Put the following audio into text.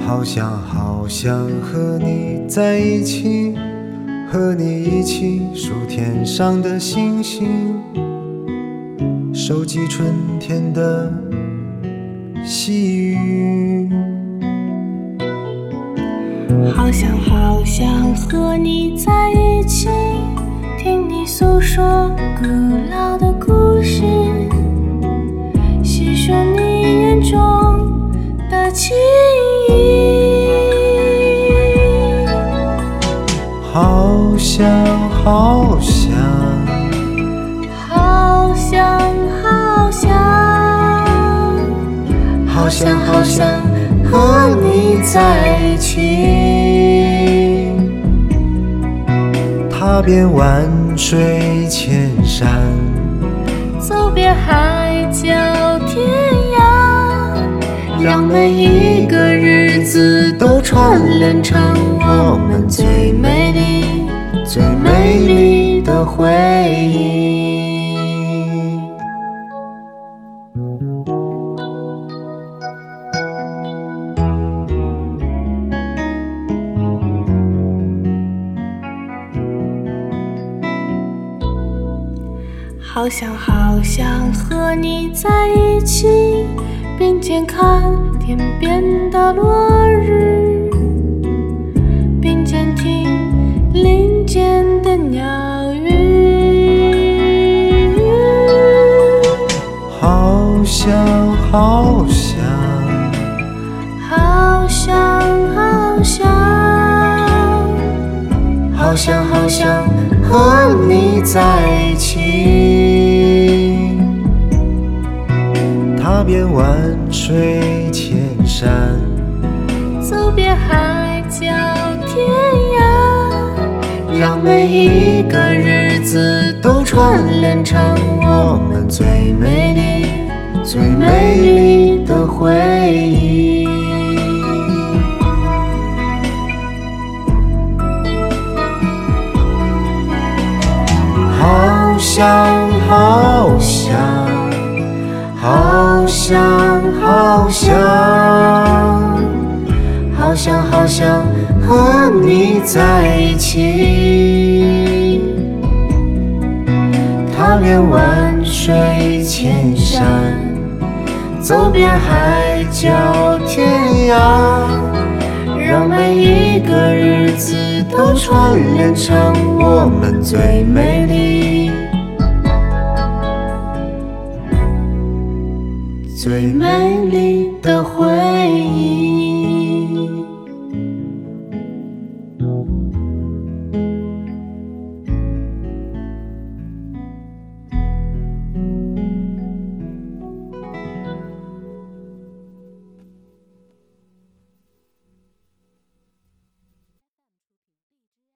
好想好想和你在一起，和你一起数天上的星星，收集春天的细雨。好想好想和你在一起，听你诉说古老的故事，细数你眼中的情意。好想好想好想好想和你在一起，踏遍万水千山，走遍海角天涯，让每一个日子都串联成我们最美丽、最美丽的回忆。好想好想和你在一起，并肩看天边的落日，并肩听林间的鸟语。好想好想好想好想好想好想和你在一起，踏遍万水千山，走遍海角天涯，让每一个日子都串联成我们最美丽、最美丽的回忆。好想好想好想好想好想好想和你在一起，踏遍万水千山，走遍海角天涯，让每一个日子都串联成我们最美丽、最美丽的回